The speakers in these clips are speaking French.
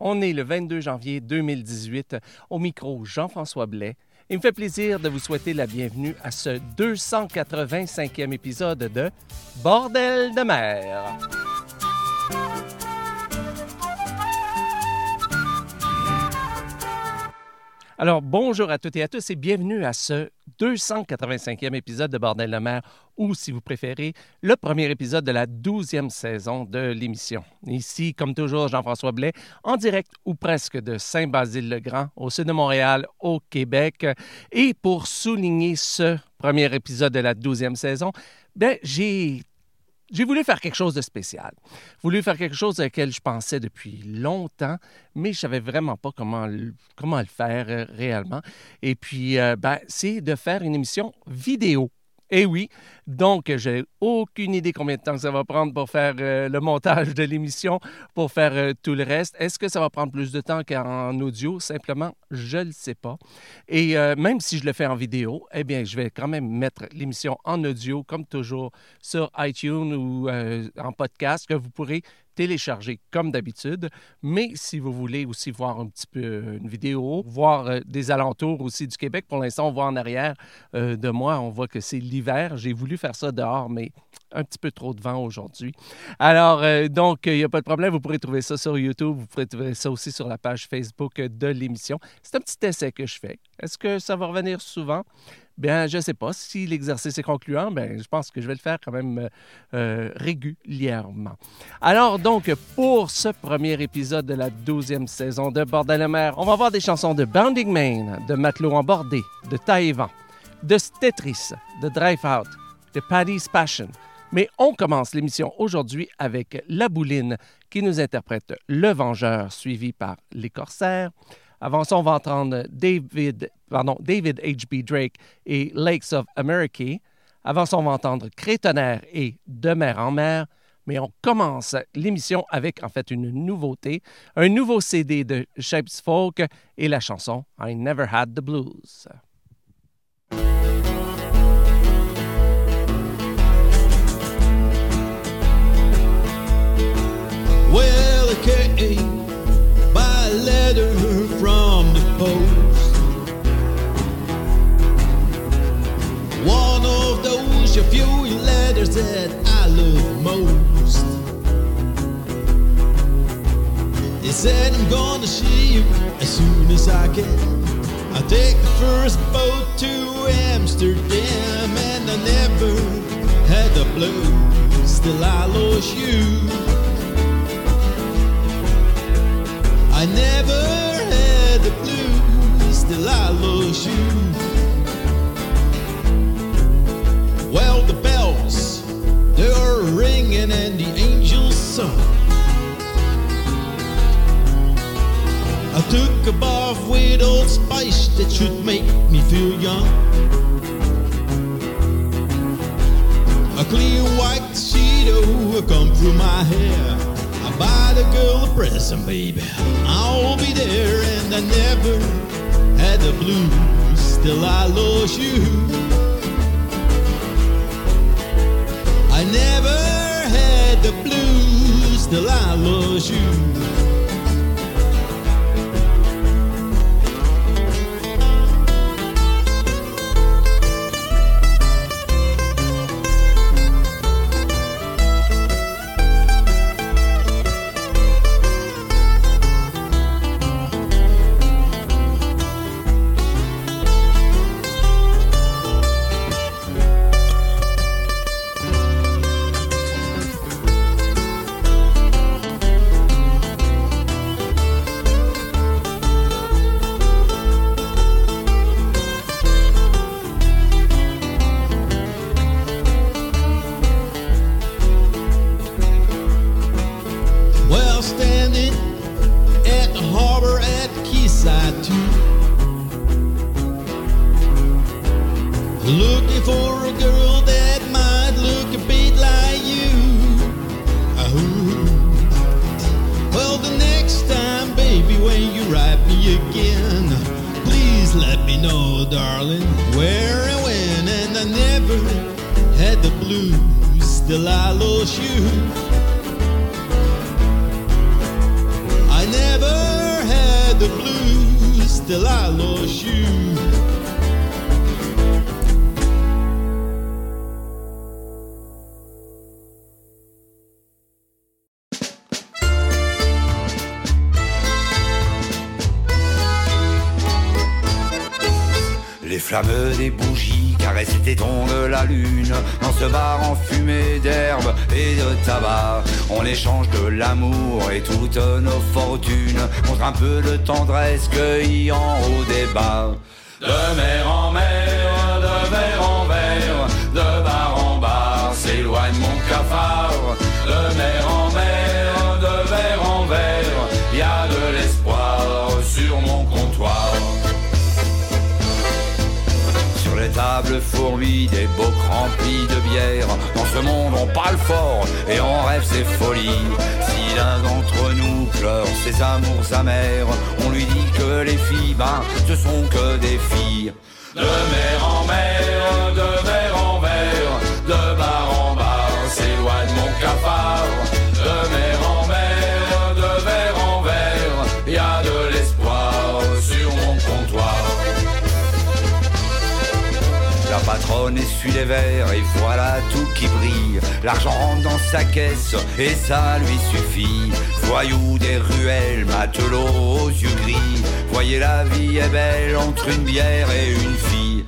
On est le 22 janvier 2018. Au micro, Jean-François Blais. Il me fait plaisir de vous souhaiter la bienvenue à ce 285e épisode de Bordel de mer. Alors, bonjour à toutes et à tous et bienvenue à ce 285e épisode de Bordel de mer, ou si vous préférez, le premier épisode de la 12e saison de l'émission. Ici, comme toujours, Jean-François Blais, en direct ou presque de Saint-Basile-le-Grand, au sud de Montréal, au Québec. Et pour souligner ce premier épisode de la 12e saison, ben, j'ai j'ai voulu faire quelque chose de spécial. Voulu faire quelque chose auquel je pensais depuis longtemps, mais je savais vraiment pas comment le, comment le faire euh, réellement. Et puis, euh, ben, c'est de faire une émission vidéo. Eh oui, donc j'ai aucune idée combien de temps ça va prendre pour faire euh, le montage de l'émission, pour faire euh, tout le reste. Est-ce que ça va prendre plus de temps qu'en audio? Simplement, je ne le sais pas. Et euh, même si je le fais en vidéo, eh bien, je vais quand même mettre l'émission en audio, comme toujours, sur iTunes ou en podcast, que vous pourrez télécharger comme d'habitude. Mais si vous voulez aussi voir un petit peu euh, une vidéo, voir euh, des alentours aussi du Québec, pour l'instant, on voit en arrière euh, de moi, on voit que c'est l'hiver. J'ai voulu faire ça dehors, mais un petit peu trop de vent aujourd'hui. Alors, donc, il n'y a pas de problème. Vous pourrez trouver ça sur YouTube. Vous pourrez trouver ça aussi sur la page Facebook de l'émission. C'est un petit essai que je fais. Est-ce que ça va revenir souvent? Bien, je ne sais pas. Si l'exercice est concluant, bien, je pense que je vais le faire quand même euh, euh, régulièrement. Alors, donc, pour ce premier épisode de la douzième saison de Bordel la mer, on va voir des chansons de Bounding Main, de Matelot en bordé, de Taïwan, de Stetris, de Drive Out, de Paddy's Passion. Mais on commence l'émission aujourd'hui avec La Bouline qui nous interprète Le Vengeur, suivi par Les Corsaires. Avant ça, on va entendre David, pardon, David H.B. Drake et Lakes of America. Avant ça, on va entendre Crétonnerre et De mer en mer. Mais on commence l'émission avec en fait une nouveauté, un nouveau CD de Shapes Folk et la chanson I Never Had the Blues. Said I'm gonna see you as soon as I can. I take the first boat to Amsterdam, and I never had the blues till I lost you. I never had the blues till I lose you. Well, the bells, they're ringing and the angels sung. I took a bath with old spice that should make me feel young. A clean white oh, come through my hair I buy the girl a present, baby. I'll be there, and I never had the blues till I lost you. I never had the blues till I lost you. Had the blues, still I lost you. Les flammes des bougies caressent les tétons de la lune Dans ce bar enfumé d'herbe et de tabac. On échange de l'amour et toutes nos fortunes Contre un peu de tendresse cueillie en haut des bas De mer en mer, de verre en verre De bar en bar, s'éloigne mon cafard. De en mer, fourmis des beaux remplis de bière. Dans ce monde on parle fort et on rêve ses folies. Si l'un d'entre nous pleure ses amours amers On lui dit que les filles, ben ce sont que des filles. De mer en mer, verre essuie les verres et voilà tout qui brille. L'argent rentre dans sa caisse et ça lui suffit. Voyou des ruelles, matelot aux yeux gris. Voyez la vie est belle entre une bière et une fille.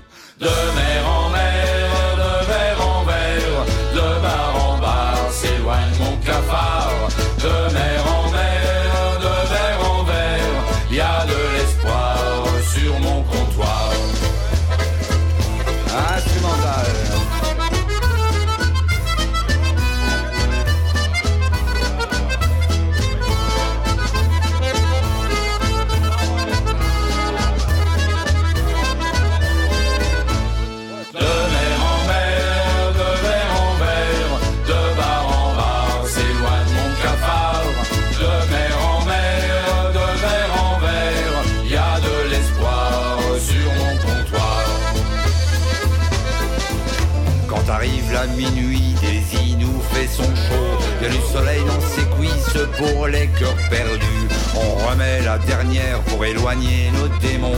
Pour les cœurs perdus. On remet la dernière pour éloigner nos démons.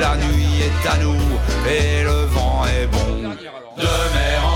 La nuit est à nous et le vent est bon. De mer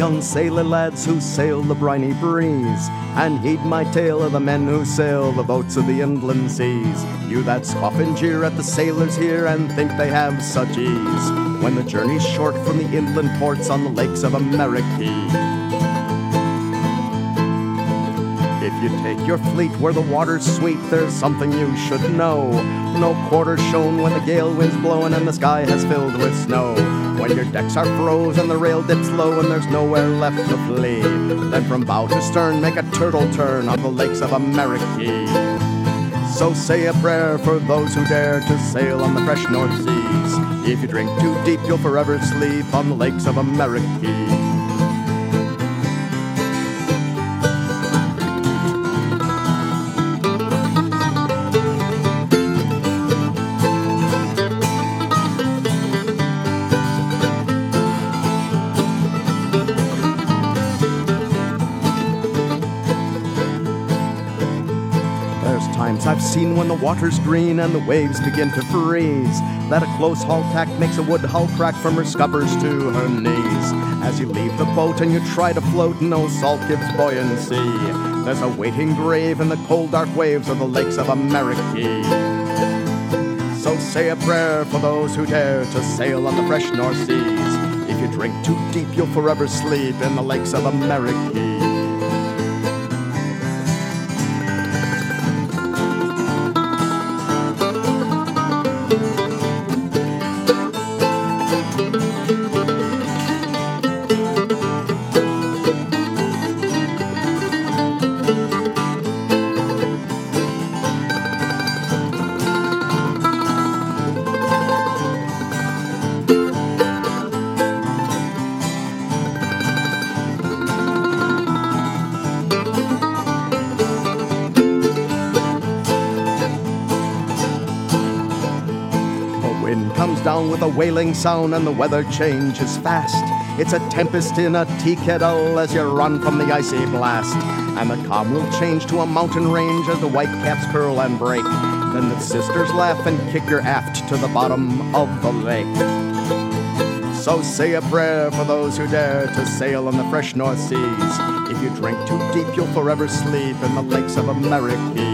young sailor lads who sail the briny breeze, and heed my tale of the men who sail the boats of the inland seas. You that scoff and jeer at the sailors here and think they have such ease, when the journey's short from the inland ports on the lakes of America. You take your fleet where the water's sweet, there's something you should know. No quarter's shown when the gale wind's blowing and the sky has filled with snow. When your decks are froze and the rail dips low and there's nowhere left to flee, then from bow to stern make a turtle turn on the lakes of America. So say a prayer for those who dare to sail on the fresh North Seas. If you drink too deep, you'll forever sleep on the lakes of America. The water's green and the waves begin to freeze that a close haul tack makes a wood hull crack from her scuppers to her knees. As you leave the boat and you try to float, no salt gives buoyancy. There's a waiting grave in the cold dark waves of the lakes of America. So say a prayer for those who dare to sail on the fresh North Seas. If you drink too deep, you'll forever sleep in the lakes of America. Wailing sound and the weather changes fast. It's a tempest in a tea kettle as you run from the icy blast. And the calm will change to a mountain range as the white caps curl and break. Then the sisters laugh and kick your aft to the bottom of the lake. So say a prayer for those who dare to sail on the fresh North Seas. If you drink too deep, you'll forever sleep in the lakes of America.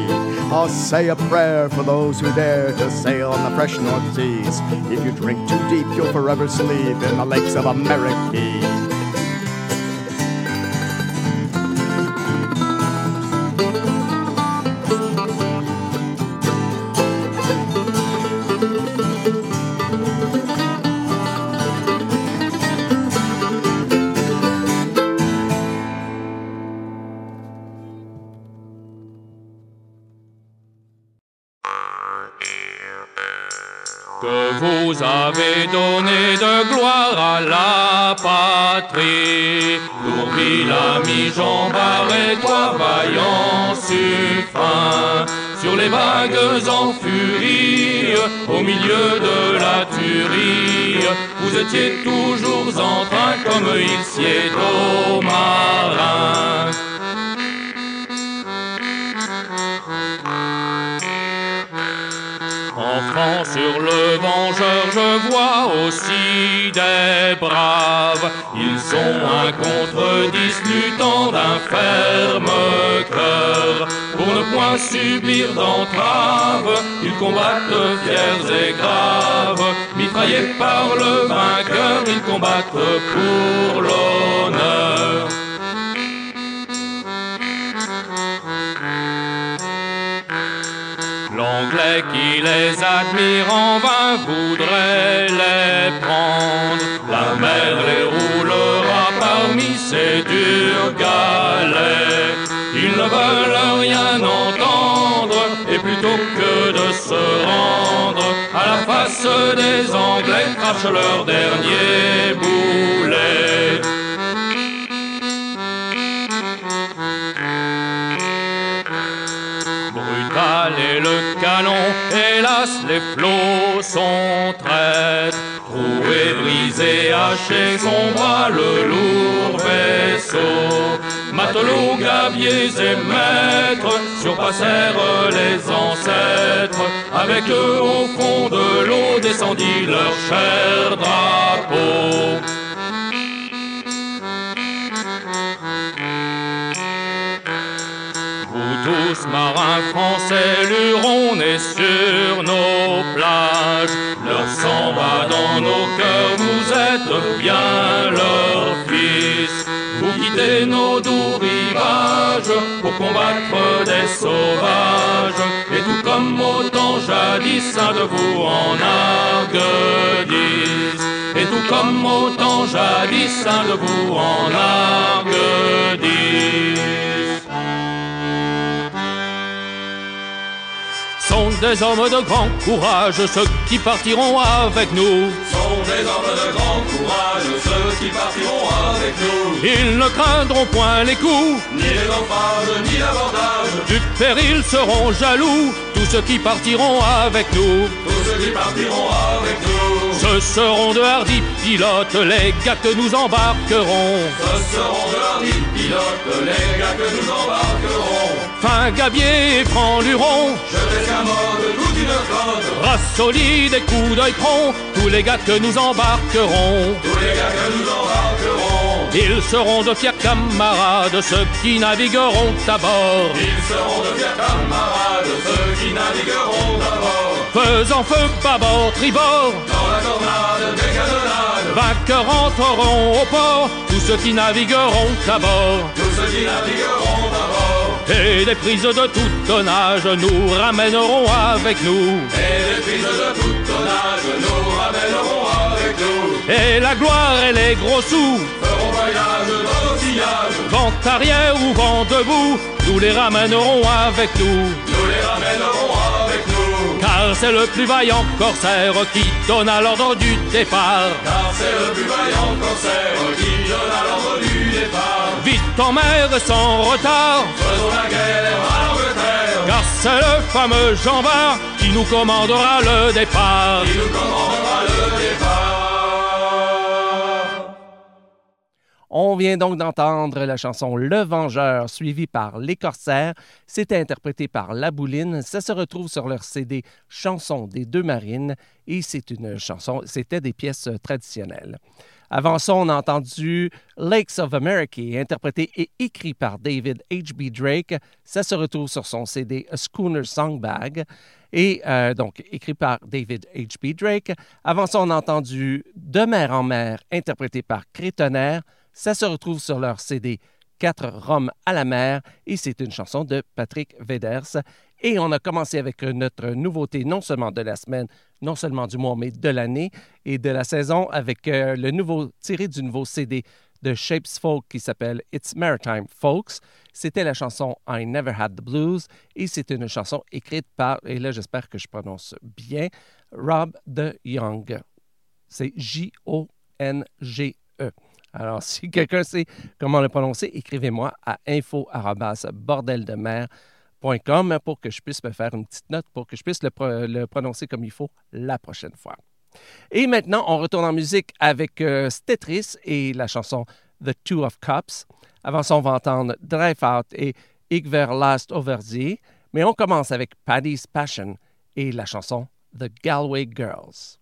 Oh, say a prayer for those who dare to sail on the fresh North Seas. If you drink too deep, you'll forever sleep in the lakes of America. Vous avez donné de gloire à la patrie. Pour mi Jean et toi, vaillant suffrain, sur les vagues en furie, au milieu de la tuerie, vous étiez toujours en train comme il sied aux marins. Sur le vengeur, je vois aussi des braves. Ils sont un contre dix d'un ferme cœur. Pour ne point subir d'entrave, ils combattent fiers et graves. Mitraillés par le vainqueur, ils combattent pour l'honneur. Les admire en vain voudrait les prendre. La mer les roulera parmi ces durs galets. Ils ne veulent rien entendre et plutôt que de se rendre à la face des Anglais, crachent leur dernier boulet. Les flots sont traîtres. Troué, brisé, haché, son bras le lourd vaisseau. Matelots, gabiers et maîtres surpassèrent les ancêtres. Avec eux au fond de l'eau descendit leur cher drapeau. Marins français, lurons nés sur nos plages. Leur sang va dans nos cœurs, vous êtes bien leurs fils. Vous quittez nos doux rivages pour combattre des sauvages. Et tout comme autant jadis, un de vous en argudisse. Et tout comme autant jadis, un de vous en argudisse. Sont des hommes de grand courage, ceux qui partiront avec nous. Sont des hommes de grand courage, ceux qui partiront avec nous. Ils ne craindront point les coups, ni les naufrages, ni l'abordage. Du péril seront jaloux, tous ceux qui partiront avec nous. Tous ceux qui partiront avec nous. Ce seront de hardis pilotes, les gars que nous embarquerons. Ce seront de hardis pilotes, les gars que nous embarquerons. Fin Gabier et Franc Luron. Je vais un mode toute une flotte. Race solide et coups d'œil prompt, tous les gars que nous embarquerons. Tous les gars que nous embarquerons. Ils seront de fiers camarades, ceux qui navigueront à bord. Ils seront de fiers camarades, ceux qui navigueront à bord. Faisant feu, bâbord, tribord. Dans la tornade des canonnades. Vainqueurs entreront au port, tous ceux qui navigueront à bord. Tous ceux qui navigueront à bord. Et des prises de tout tonnage nous ramèneront avec nous. Et des prises de tout tonnage nous ramèneront avec nous. Et la gloire et les gros sous feront voyage dans nos sillages. Vent arrière ou vent debout, nous les ramènerons avec nous. Nous les ramènerons avec nous. Car c'est le plus vaillant corsaire qui donne à l'ordre du départ. Car c'est le plus vaillant corsaire qui donne à l'ordre du départ tant mère sans retard. Faisons la guerre à l'Angleterre. Car c'est le fameux Jean Bart qui nous commandera le départ. Qui nous commandera le départ. On vient donc d'entendre la chanson Le Vengeur, suivie par Les Corsaires. C'était interprété par La Bouline. Ça se retrouve sur leur CD Chansons des deux marines et c'est une chanson, c'était des pièces traditionnelles. Avant ça, on a entendu Lakes of America, interprété et écrit par David H.B. Drake. Ça se retrouve sur son CD A Schooner Songbag et euh, donc écrit par David H.B. Drake. Avant ça, on a entendu De mer en mer, interprété par Crétonnerre. Ça se retrouve sur leur CD Quatre Roms à la mer et c'est une chanson de Patrick Veders. Et on a commencé avec notre nouveauté, non seulement de la semaine, non seulement du mois, mais de l'année et de la saison, avec euh, le nouveau, tiré du nouveau CD de Shapes Folk qui s'appelle It's Maritime Folks. C'était la chanson I Never Had the Blues et c'est une chanson écrite par, et là j'espère que je prononce bien, Rob de Young. C'est J-O-N-G-E. Alors, si quelqu'un sait comment le prononcer, écrivez-moi à pour que je puisse me faire une petite note, pour que je puisse le, prononcer comme il faut la prochaine fois. Et maintenant, on retourne en musique avec euh, Stetris et la chanson The Two of Cups. Avant ça, on va entendre Out et ver last overzee. Mais on commence avec Paddy's Passion et la chanson The Galway Girls.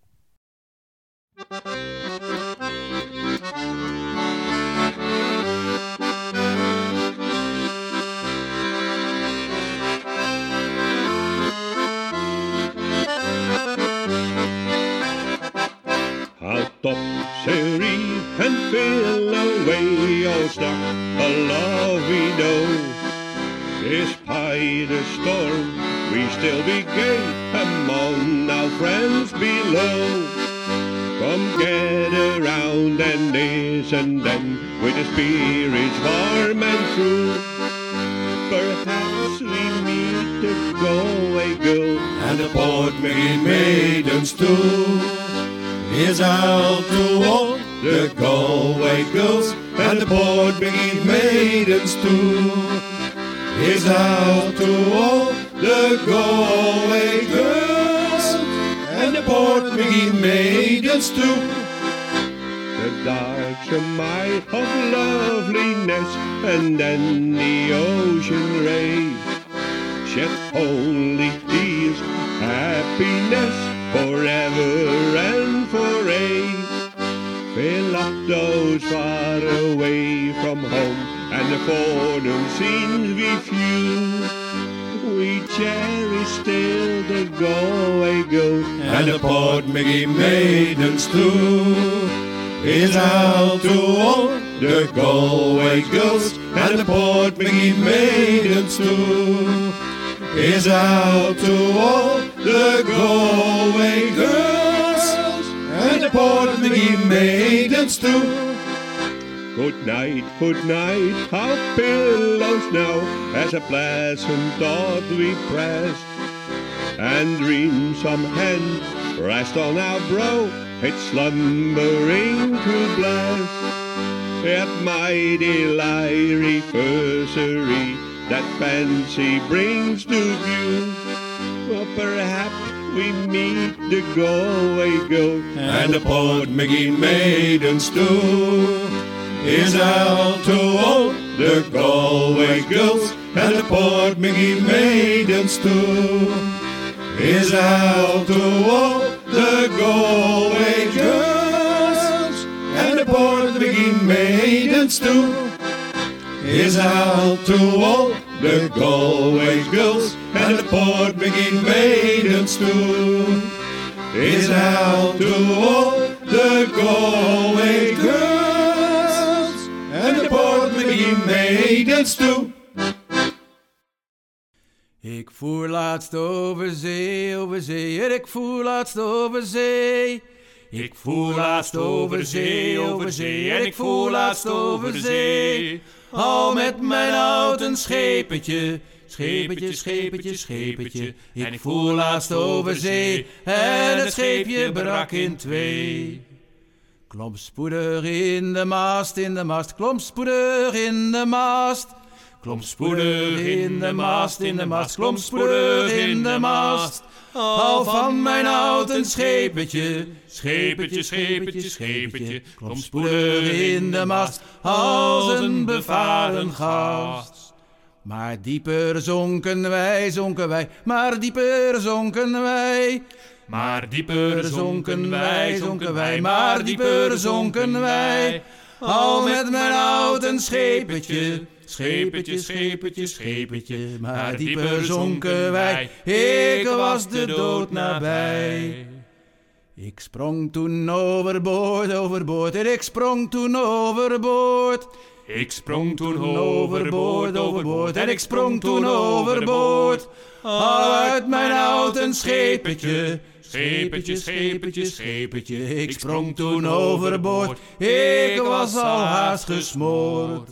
Top serie and fill away all stock a love we know. Despite the storm, we still be gay among our friends below. Come get around and listen then with the spirits warm and true. Perhaps we meet the Galway girl and the Port maidens too is out to all the Galway girls and the Portmead maidens too. Is out to all the Galway girls and the Portmead maidens too. The dark shine of loveliness and then the ocean ray shed only tears, happiness forever and for aye. Fill up those far away from home, and the forenoon scenes we few. We cherish still the Galway goat, and the Port Mickey maidens too. Is out to all the Galway ghost, and the Port Mickey maidens too. Is out to all the Galway girls and the Portmagee maidens too. Good night, good night, our pillows now, as a pleasant thought we press, and dream some hand rest on our brow, it's slumbering to bless. At mighty Lyrie cursory that fancy brings to view well, perhaps we meet the Galway goat and the Port McGee maidens too. Is out to old the Galway girls and the Port McGee maidens too. Is out to old the Galway girls and the Port McGee maidens too. Is out to old the Galway girls and the Port McGee maidens too. Is out to all the Galway girls and the Port McGee maidens too. Ik voer laatst over zee, over zee, ik voer laatst over zee. Ik voer laatst over zee, over zee, en ik voer laatst over zee. Al met mijn houten schepetje, schepetje, schepetje, schepetje. Ik voer laatst over zee en het scheepje brak in twee. Klom spoedig in de mast, in de mast, klom spoedig in de mast. Klom spoedig in de mast, in de mast, klom spoedig in de mast. Al van mijn houten schepetje, schepetje, schepetje, schepetje, klom spoedig in de mast als een bevaren gast. Maar dieper zonken wij, zonken wij, maar dieper zonken wij. Maar dieper zonken wij, zonken wij, maar dieper zonken wij. Al met mijn houten schepetje, schepetje, schepetje, schepetje. Maar dieper zonken wij, ik was de dood nabij. Ik sprong toen overboord, overboord, en ik sprong toen overboord. Ik sprong toen overboord, overboord, en ik sprong toen overboord. Al uit mijn houten schepetje, schepetje, schepetje, schepetje. Ik sprong toen overboord, ik was al haast gesmoord.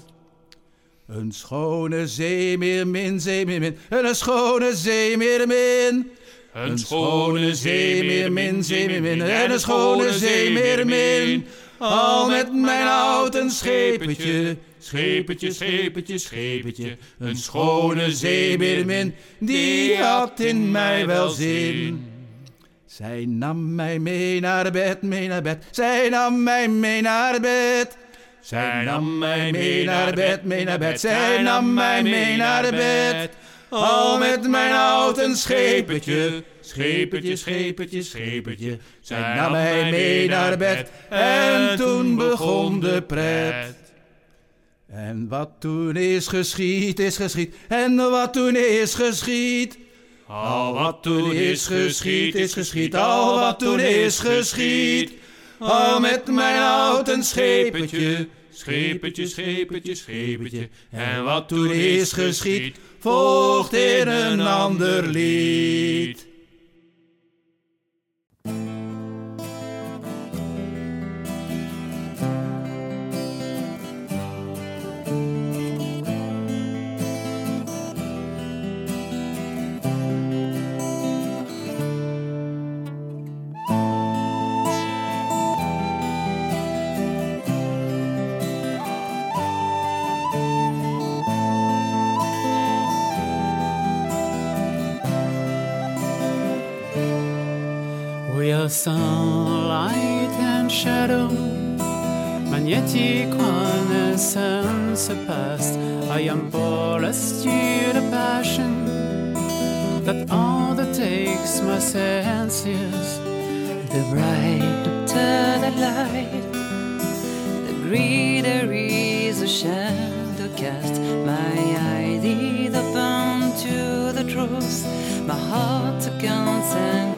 Een schone zeemeermin, zeemeermin, een schone zeemeermin. Een schone zeemeermin, zeemeermin, en een schone zeemeermin. Al met mijn houten schepetje, schepetje, schepetje, schepetje. Een schone zeemeermin, die had in mij wel zin. Zij nam mij mee naar bed, mee naar bed. Zij nam mij mee naar bed. Zij nam mij mee naar bed, mee naar bed. Zij nam mij mee naar bed. Al met mijn houten schepetje, schepetje, schepetje, schepetje. Zij nam mij mee naar bed en toen begon de pret. En wat toen is geschied, is geschied. En wat toen is geschied. Al wat toen is geschied, is geschied. Al wat toen is geschied. Al met mijn houten schepetje, schepetje, schepetje, schepetje. En wat toen is geschied, volgt in een ander lied. Sunlight and shadow, magnetic renaissance past. I am polished to the passion that undertakes my senses. The brighter the light, the greater is the shadow cast. My eyes is open to the truth, my heart to consequences.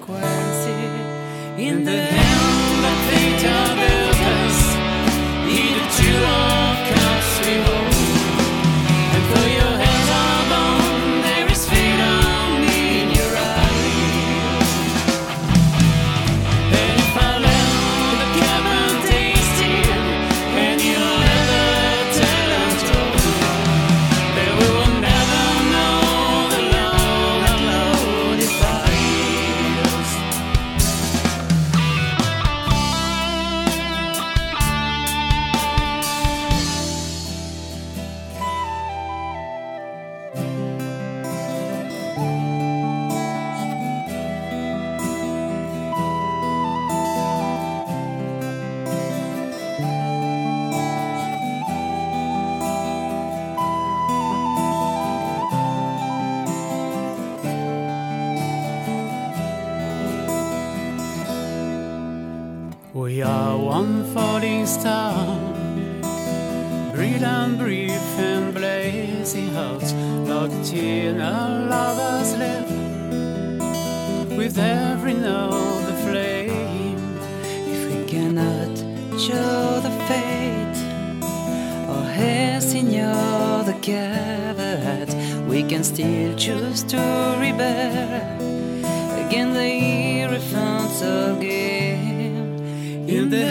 In the hand falling star, brilliant, brief, and blazing hearts, locked in a lover's love. With every note, the flame. If we cannot show the fate or hasten your the caveat, we can still choose to rebel against the irrefund of game. In the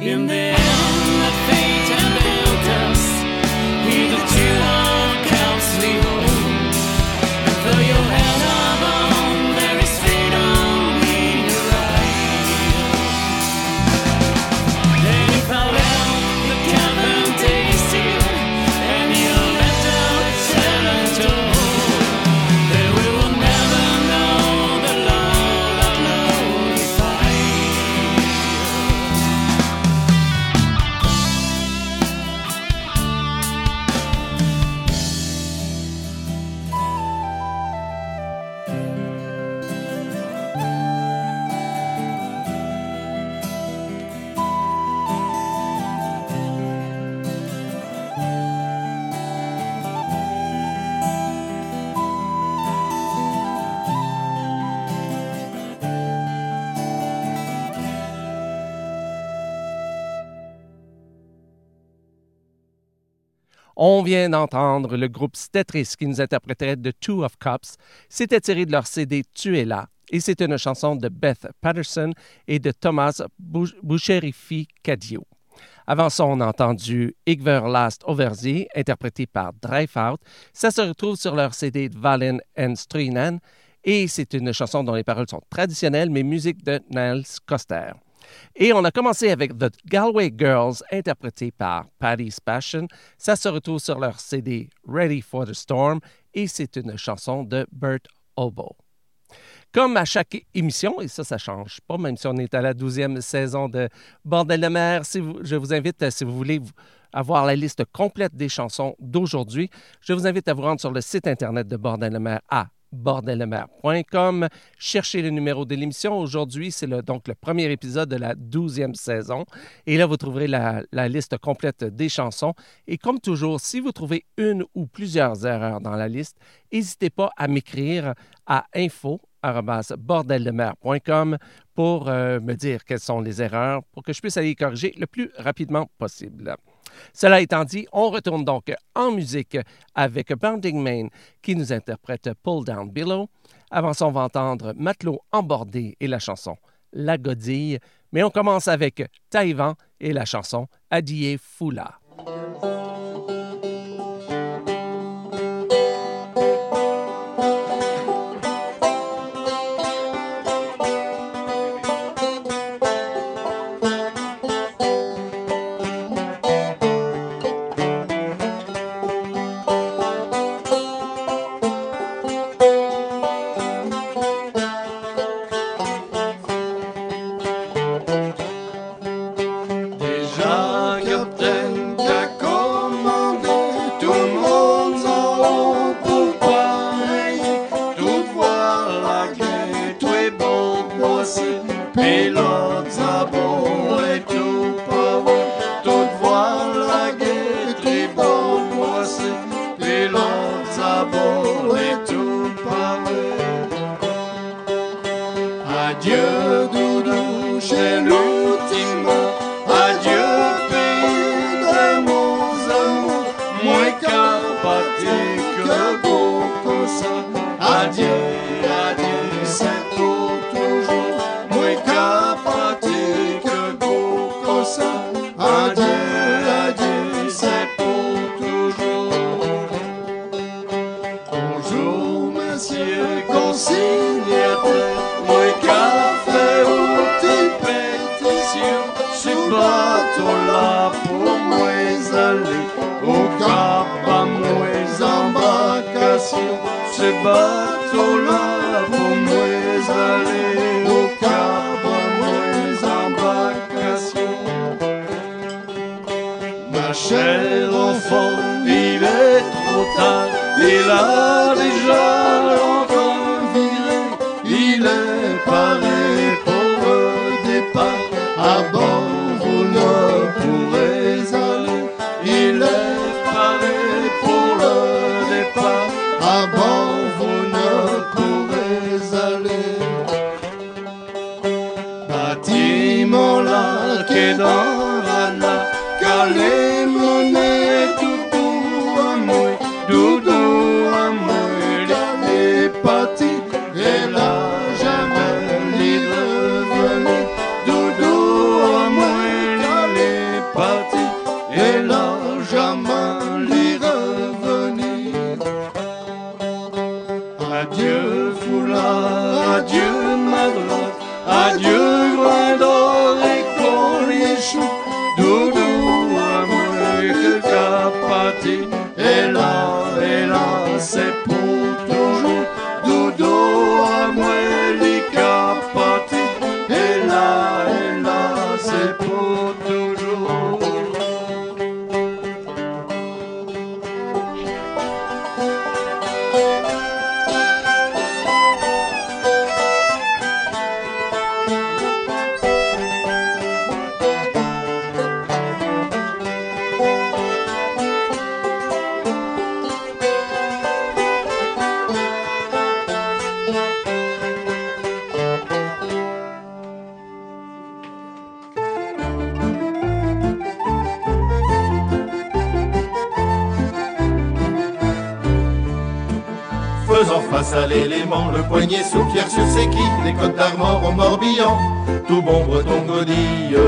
In the d'entendre le groupe Stetris qui nous interprétait The Two of Cups. C'était tiré de leur CD Tu es là. Et c'est une chanson de Beth Patterson et de Thomas Bou- Boucherifi Cadio. Avant ça, on a entendu Igver Last interprété par Dreifout. Ça se retrouve sur leur CD Valen and Struinen. Et c'est une chanson dont les paroles sont traditionnelles, mais musique de Niles Coster. Et on a commencé avec The Galway Girls, interprété par Paddy's Passion. Ça se retrouve sur leur CD Ready for the Storm et c'est une chanson de Bert Obo. Comme à chaque émission, et ça, ça change pas, même si on est à la douzième saison de Bordel de mer, si vous- je vous invite, si vous voulez avoir la liste complète des chansons d'aujourd'hui, je vous invite à vous rendre sur le site Internet de Bordel de mer à bordellemer.com. Cherchez le numéro de l'émission. Aujourd'hui, c'est le, donc le premier épisode de la douzième saison. Et là, vous trouverez la, liste complète des chansons. Et comme toujours, si vous trouvez une ou plusieurs erreurs dans la liste, n'hésitez pas à m'écrire à info bordeldemer.com pour euh, me dire quelles sont les erreurs pour que je puisse aller les corriger le plus rapidement possible. Cela étant dit, on retourne donc en musique avec Bounding Main qui nous interprète Pull Down Below. Avant ça, on va entendre Matelot embordé et la chanson La Godille. Mais on commence avec Taïwan et la chanson Adié Foula. Tout bon breton godille.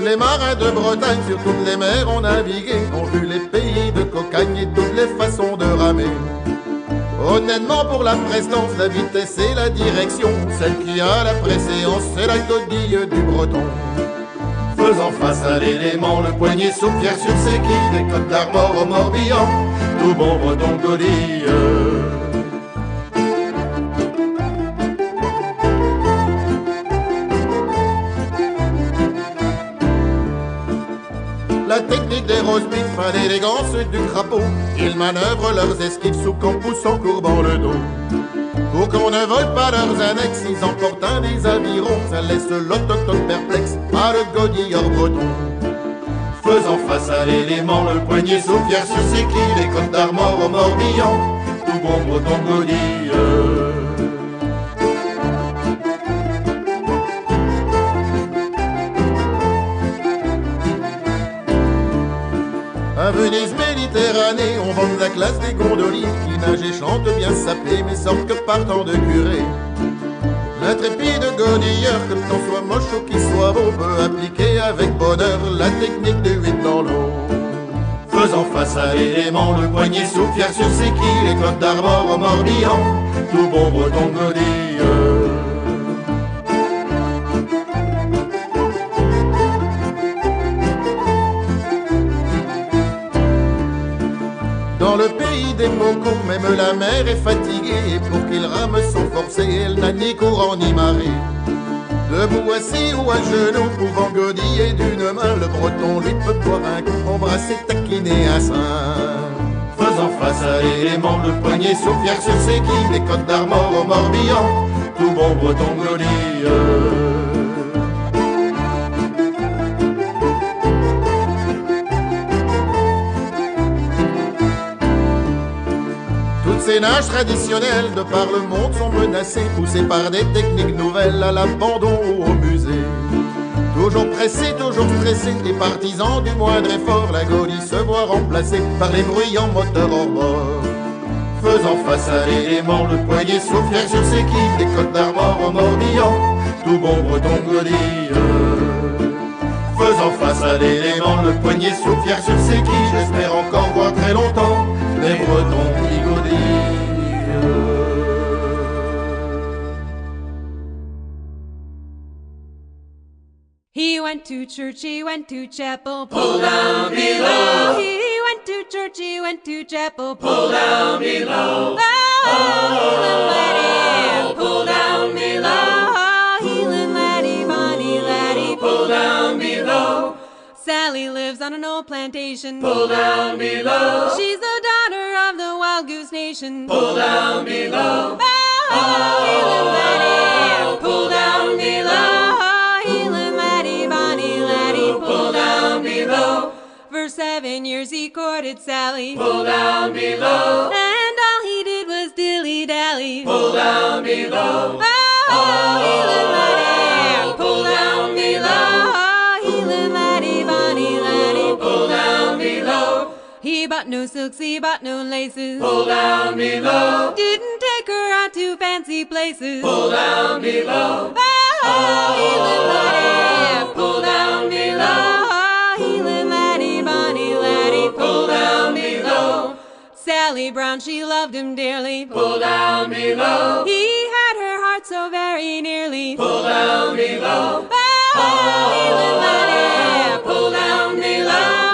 Les marins de Bretagne sur toutes les mers ont navigué, ont vu les pays de cocagne et toutes les façons de ramer. Honnêtement pour la prestance, la vitesse et la direction, celle qui a la préséance, c'est la godille du breton. Faisant face à l'élément, le poignet sous pierre sur ses quilles, les côtes d'Armor au Morbihan, tout bon breton godille. Des rosebifs, à l'élégance du crapaud, ils manœuvrent leurs esquives sous pousse en courbant le dos. Pour qu'on ne vole pas leurs annexes, ils emportent un des avirons, ça laisse l'autochtone perplexe, pas le godillard breton. Faisant face à l'élément, le poignet pierre sur ses quilles, les côtes d'Armor au Morbihan, tout bon breton godille. À Venise, Méditerranée, on vend la classe des gondoliers qui nagent et chantent bien sapés, mais sortent que partant de curé. L'intrépide godilleur, que le temps soit moche ou qu'il soit beau, peut appliquer avec bonheur la technique du huit dans l'eau. Faisant face à l'élément, le poignet sous pierre sur ses quilles, les côtes d'Armor au tout bon breton godille. Le pays des Mocos, même la mer est fatiguée, pour qu'il rame sans forcer, elle n'a ni courant ni marée. Debout, assis ou à genoux, pouvant godiller d'une main, le breton lui peut boire un coup, embrasser, taquiner un sein. Faisant face à l'élément, le poignet pierre sur ses quilles, les côtes d'Armor au Morbihan, tout bon breton godille. Ces nages traditionnelles de par le monde sont menacées, poussées par des techniques nouvelles à l'abandon ou au musée. Toujours pressés, toujours stressés, les partisans du moindre effort, la godille se voit remplacée par les bruyants moteurs hors bord. Faisant face à l'élément, le poignet sous pierre sur ses quilles, les côtes d'Armor au Morbihan, tout bon breton godille. Faisant face à l'élément, le poignet sous pierre sur ses quilles, j'espère encore voir très longtemps les bretons qui godillent. He went to church, he went to chapel. Pull down below. He went to church, he went to chapel. Pull down below. Oh, oh healing laddie. Oh, pull down below. Oh, healing laddie, bonny laddie. Pull down below. Sally lives on an old plantation. Pull down below. She's daughter of the Wild Goose Nation. Pull down below. Oh, healing laddie. Pull down below. Oh, healing laddie, bonny laddie. Pull down below. For seven years he courted Sally. Pull down below. And all he did was dilly dally. Pull down below. Oh, healing laddie. Pull down below. He bought no silks, he bought no laces. Pull down me low. Didn't take her out to fancy places. Pull down below. Oh, healing oh, laddie. Oh, pull down below. Oh, healing laddie, bonny laddie. Pull down below. Sally Brown, she loved him dearly. Pull down below. He had her heart so very nearly. Pull down below. Oh, healing laddie. Oh, pull down below. Oh,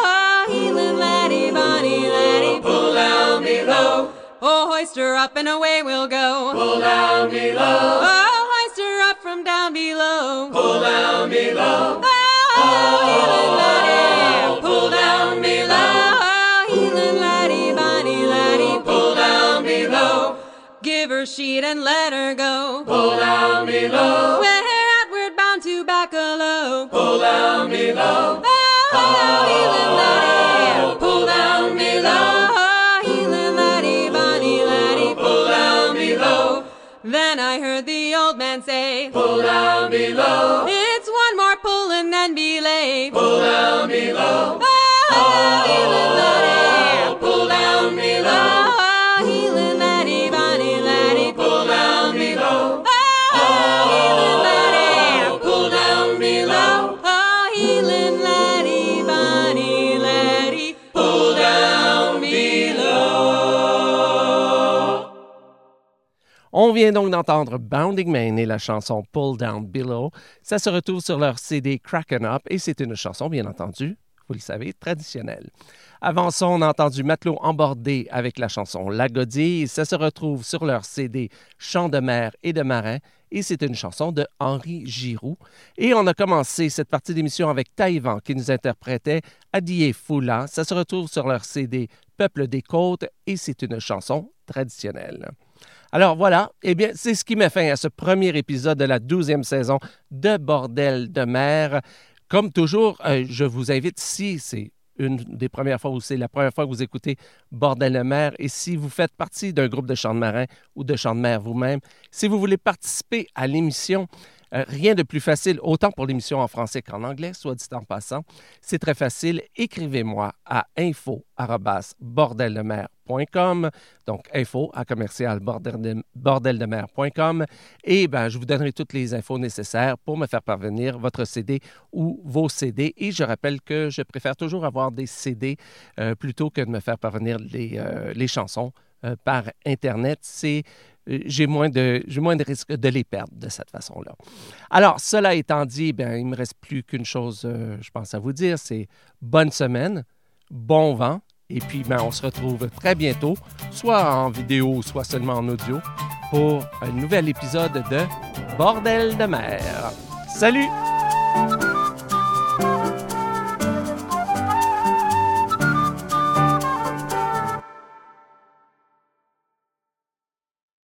healing laddie, bonny laddie. Oh, pull down below. Oh, hoist her up and away we'll go. Pull down below. Oh, hoist her up from down below. Pull down below. Oh, healing oh, laddie. Pull down below. Oh, healing laddie, bonny laddie. Pull down below. Give her sheet and let her go. Pull down below. We're outward bound to Baccalow. Pull down below. Oh, Then I heard the old man say, Pull down below. It's one more pull and then belay. Pull down below. Oh, healing laddie. On vient donc d'entendre Bounding Main et la chanson Pull Down Below. Ça se retrouve sur leur CD Cracken Up et c'est une chanson, bien entendu, vous le savez, traditionnelle. Avant ça, on a entendu Matelot embordé avec la chanson La Godille. Ça se retrouve sur leur CD Chants de mer et de marin et c'est une chanson de Henri Giroux. Et on a commencé cette partie d'émission avec Taïwan qui nous interprétait Adié Foula. Ça se retrouve sur leur CD Peuple des Côtes et c'est une chanson traditionnelle. Alors voilà, eh bien, c'est ce qui met fin à ce premier épisode de la douzième saison de Bordel de mer. Comme toujours, euh, je vous invite, si c'est une des premières fois ou c'est la première fois que vous écoutez Bordel de mer, et si vous faites partie d'un groupe de chants de marin ou de chants de mer vous-même, si vous voulez participer à l'émission, euh, rien de plus facile, autant pour l'émission en français qu'en anglais, soit dit en passant. C'est très facile. Écrivez-moi à info-bordeldemer.com. Donc, info à commercial. Et ben, je vous donnerai toutes les infos nécessaires pour me faire parvenir votre CD ou vos CD. Et je rappelle que je préfère toujours avoir des CD euh, plutôt que de me faire parvenir les, euh, les chansons par Internet. C'est j'ai moins de j'ai moins de les perdre de cette façon-là. Alors, cela étant dit, ben, il me reste plus qu'une chose, euh, je pense à vous dire, c'est bonne semaine, bon vent, et puis ben, on se retrouve très bientôt, soit en vidéo, soit seulement en audio, pour un nouvel épisode de Bordel de mer. Salut!